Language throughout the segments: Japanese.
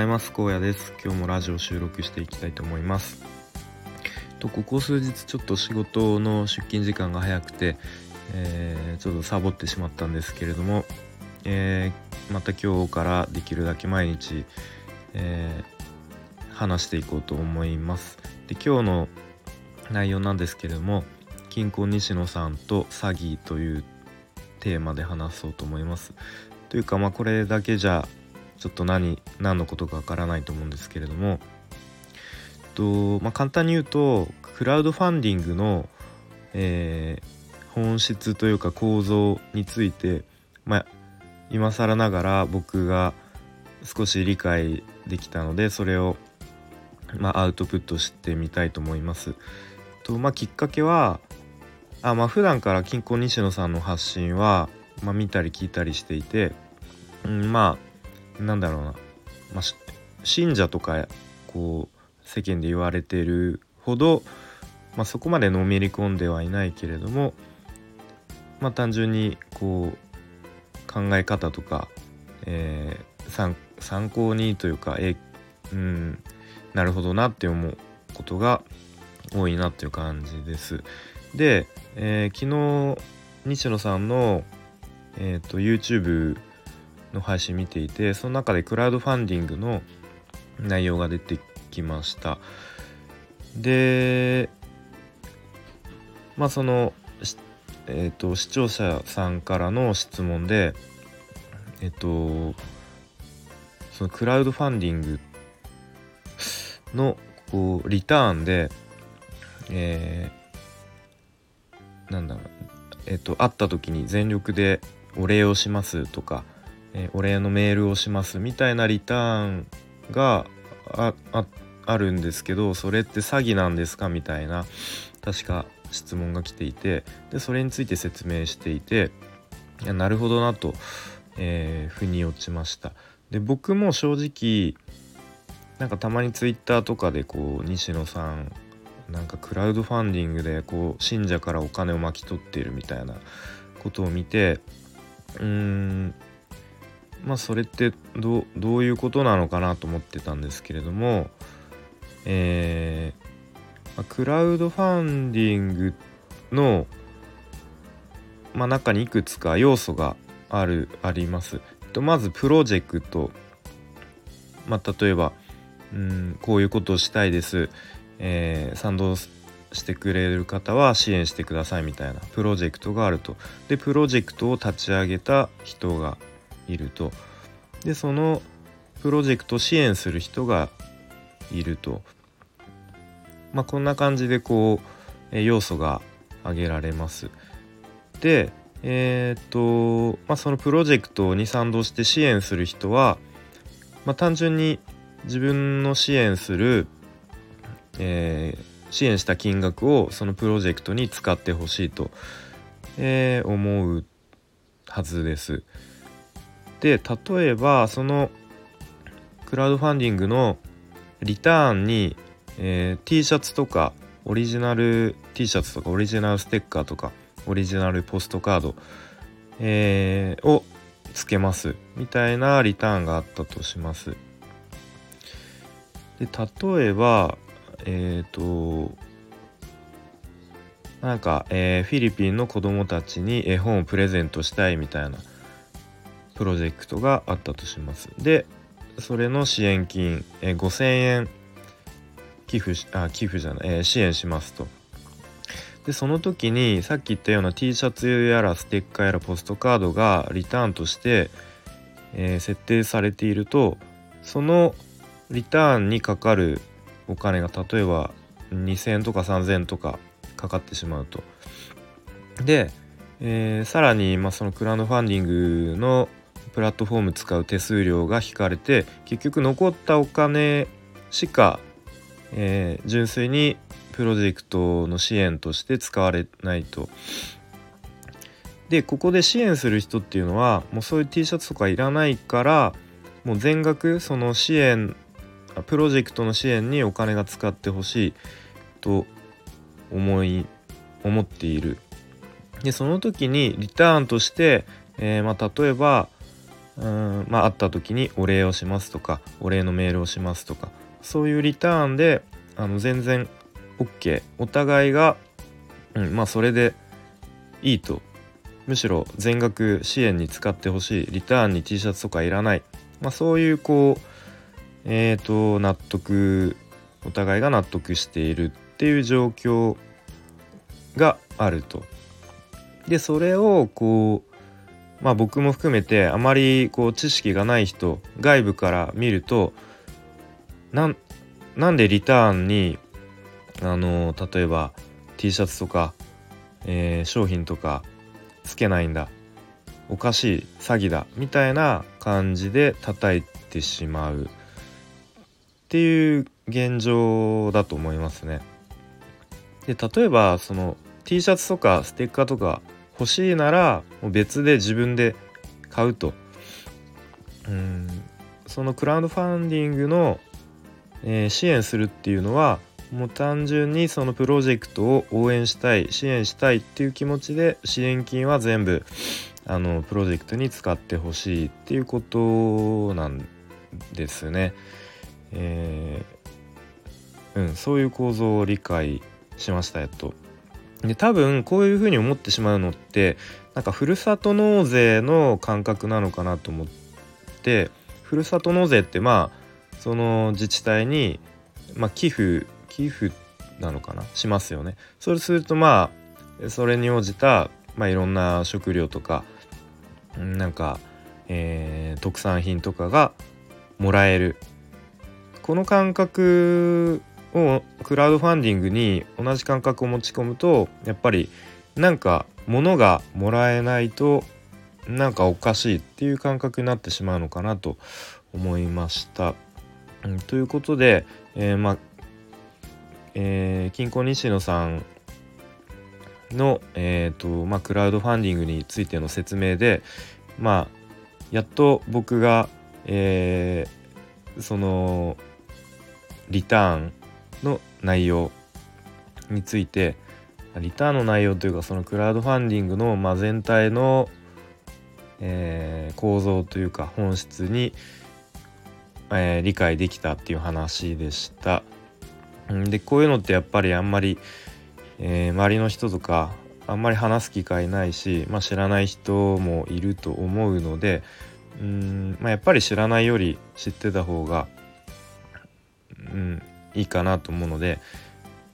ざいます。荒野です。今日もラジオ収録していきたいと思います。とここ数日ちょっと仕事の出勤時間が早くて、えー、ちょっとサボってしまったんですけれども、えー、また今日からできるだけ毎日、えー、話していこうと思います。で今日の内容なんですけれども金婚西野さんと詐欺というテーマで話そうと思います。というかまあこれだけじゃちょっと何何のことかわからないと思うんですけれどもと、まあ、簡単に言うとクラウドファンディングの、えー、本質というか構造について、まあ、今更ながら僕が少し理解できたのでそれを、まあ、アウトプットしてみたいと思います。とまあ、きっかけはあまあ普段から金婚西野さんの発信は、まあ、見たり聞いたりしていて、うん、まあなんだろうな、まあ、信者とかこう世間で言われてるほど、まあ、そこまでのめり込んではいないけれども、まあ、単純にこう考え方とか、えー、参考にというかえうんなるほどなって思うことが多いなっていう感じです。で、えー、昨日西野さんの、えーと、と YouTube の配信見ていてその中でクラウドファンディングの内容が出てきました。でまあそのえーと、視聴者さんからの質問でえっ、ー、とそのクラウドファンディングのこうリターンでえー、なんだろうえっ、ー、と会った時に全力でお礼をしますとかえー、お礼のメールをしますみたいなリターンがあるんですけどそれって詐欺なんですかみたいな確か質問が来ていてでそれについて説明していていやなるほどなと、えー、腑に落ちました。で僕も正直なんかたまにツイッターとかでこう西野さんなんかクラウドファンディングでこう信者からお金を巻き取ってるみたいなことを見てうーんまあそれってどういうことなのかなと思ってたんですけれども、えーまあ、クラウドファンディングの、まあ、中にいくつか要素があるあります。とまずプロジェクト、まあ、例えばうんこういうことをしたいです、えー、賛同してくれる方は支援してくださいみたいなプロジェクトがあると。でプロジェクトを立ち上げた人がいるとでそのプロジェクトを支援する人がいるとまあこんな感じでこう要素が挙げられます。でえっ、とまあそのプロジェクトに賛同して支援する人は、まあ、単純に自分の支援する、えー、支援した金額をそのプロジェクトに使ってほしいと、えー、思うはずです。で例えばそのクラウドファンディングのリターンに、えー、T シャツとかオリジナル T シャツとかオリジナルステッカーとかオリジナルポストカード、えー、をつけますみたいなリターンがあったとします。で例えばえっ、ー、となんか、えー、フィリピンの子供たちに絵本をプレゼントしたいみたいなプロジェクトがあったとします。でそれの支援金、え、5,000円寄付しあ寄付じゃない、え、支援しますと。でその時にさっき言ったような T シャツやらステッカーやらポストカードがリターンとして、え、設定されているとそのリターンにかかるお金が例えば2,000円とか3,000円とかかかってしまうと。で、えー、さらに、まあ、そのクラウドファンディングのプラットフォーム使う手数料が引かれて結局残ったお金しか、えー、純粋にプロジェクトの支援として使われないと。でここで支援する人っていうのはもうそういう T シャツとかいらないからもう全額その支援プロジェクトの支援にお金が使ってほしいと思い思っているでその時にリターンとして、えー、まあ、例えばうんまあ会った時にお礼をしますとかお礼のメールをしますとかそういうリターンであの全然 OK お互いが、うん、まあそれでいいと。むしろ全額支援に使ってほしいリターンに T シャツとかいらない、まあ、そういうこうえーと納得お互いが納得しているっていう状況があると。でそれをこうまあ僕も含めてあまりこう知識がない人外部から見るとなんなんでリターンにあの例えば T シャツとか、えー、商品とかつけないんだおかしい詐欺だみたいな感じで叩いてしまうっていう現状だと思いますね。で例えばその T シャツとかステッカーとか欲しいならもう別で自分で買うとうんそのクラウドファンディングの、えー、支援するっていうのはもう単純にそのプロジェクトを応援したい支援したいっていう気持ちで支援金は全部あのプロジェクトに使ってほしいっていうことなんですね。えー、うんそういう構造を理解しましたやっと。で多分こういうふうに思ってしまうのってなんかふるさと納税の感覚なのかなと思ってふるさと納税ってまあその自治体に、まあ、寄付寄付なのかな？しますよね。そうするとまあそれに応じた、まあ、いろんな食料とかなんか、えー、特産品とかがもらえるこの感覚をクラウドファンディングに同じ感覚を持ち込むとやっぱりなんか物がもらえないとなんかおかしいっていう感覚になってしまうのかなと思いました。ということで、えー、まあえー、金庫西野さんの、えーとまあ、クラウドファンディングについての説明で、まあ、やっと僕が、えー、そのリターンの内容についてリターンの内容というかそのクラウドファンディングの、ま、全体の、え、構造というか本質に、え、理解できたっていう話でした。でこういうのってやっぱりあんまり、え、周りの人とかあんまり話す機会ないし、まあ、知らない人もいると思うのでうん、まあ、やっぱり知らないより知ってた方が、うん、いいかなと思うので、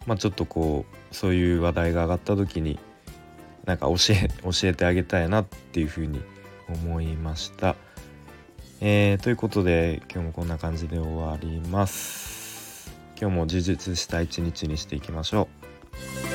まあ、ちょっとこうそういう話題が上がった時になんか教え教えてあげたいなっていうふうに思いました。えー、ということで今日もこんな感じで終わります。今日も充実した一日にしていきましょう。